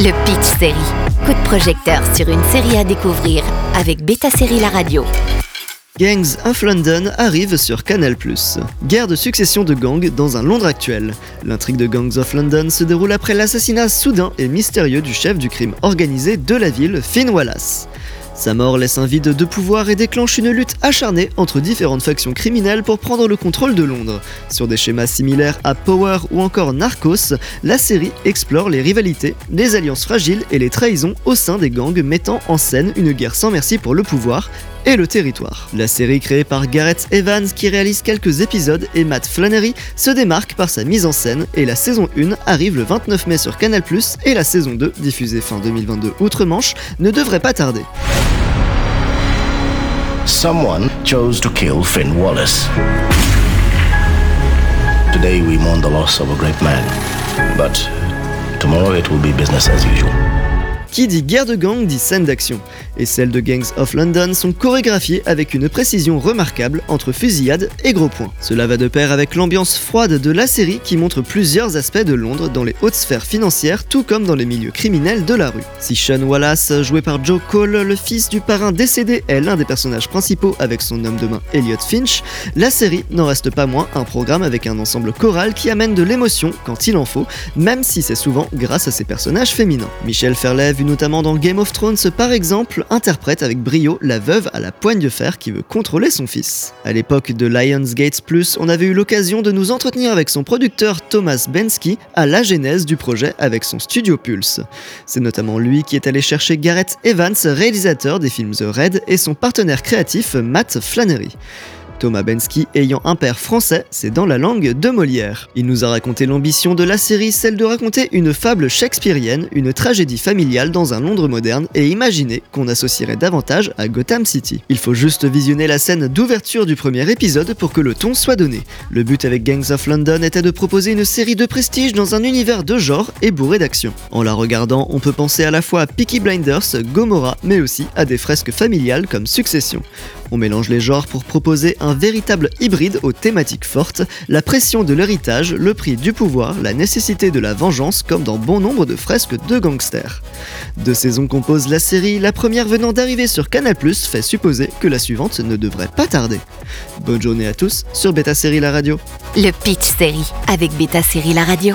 Le Pitch Série. Coup de projecteur sur une série à découvrir avec Beta Série La Radio. Gangs of London arrive sur Canal+. Guerre de succession de gangs dans un Londres actuel. L'intrigue de Gangs of London se déroule après l'assassinat soudain et mystérieux du chef du crime organisé de la ville, Finn Wallace. Sa mort laisse un vide de pouvoir et déclenche une lutte acharnée entre différentes factions criminelles pour prendre le contrôle de Londres. Sur des schémas similaires à Power ou encore Narcos, la série explore les rivalités, les alliances fragiles et les trahisons au sein des gangs mettant en scène une guerre sans merci pour le pouvoir et le territoire. La série créée par Gareth Evans qui réalise quelques épisodes et Matt Flannery se démarque par sa mise en scène et la saison 1 arrive le 29 mai sur Canal+, et la saison 2, diffusée fin 2022 outre-Manche, ne devrait pas tarder. Someone chose to kill Finn Wallace. Today we mourn the loss of a great man, but tomorrow it will be business as usual. Qui dit guerre de gang dit scène d'action, et celles de Gangs of London sont chorégraphiées avec une précision remarquable entre fusillade et gros points. Cela va de pair avec l'ambiance froide de la série qui montre plusieurs aspects de Londres dans les hautes sphères financières tout comme dans les milieux criminels de la rue. Si Sean Wallace, joué par Joe Cole, le fils du parrain décédé, est l'un des personnages principaux avec son homme de main Elliot Finch, la série n'en reste pas moins un programme avec un ensemble choral qui amène de l'émotion quand il en faut, même si c'est souvent grâce à ses personnages féminins. Notamment dans Game of Thrones par exemple, interprète avec brio la veuve à la poigne de fer qui veut contrôler son fils. À l'époque de Lionsgate Plus, on avait eu l'occasion de nous entretenir avec son producteur Thomas Bensky à la genèse du projet avec son studio Pulse. C'est notamment lui qui est allé chercher Gareth Evans, réalisateur des films The Red, et son partenaire créatif Matt Flannery. Thomas Bensky ayant un père français, c'est dans la langue de Molière. Il nous a raconté l'ambition de la série, celle de raconter une fable shakespearienne, une tragédie familiale dans un Londres moderne, et imaginer qu'on associerait davantage à Gotham City. Il faut juste visionner la scène d'ouverture du premier épisode pour que le ton soit donné. Le but avec Gangs of London était de proposer une série de prestige dans un univers de genre et bourré d'action. En la regardant, on peut penser à la fois à Peaky Blinders, Gomorrah, mais aussi à des fresques familiales comme Succession. On mélange les genres pour proposer un véritable hybride aux thématiques fortes, la pression de l'héritage, le prix du pouvoir, la nécessité de la vengeance comme dans bon nombre de fresques de gangsters. Deux saisons composent la série, la première venant d'arriver sur Canal+, fait supposer que la suivante ne devrait pas tarder. Bonne journée à tous sur Beta Série La Radio. Le Pitch Série avec Beta Série La Radio.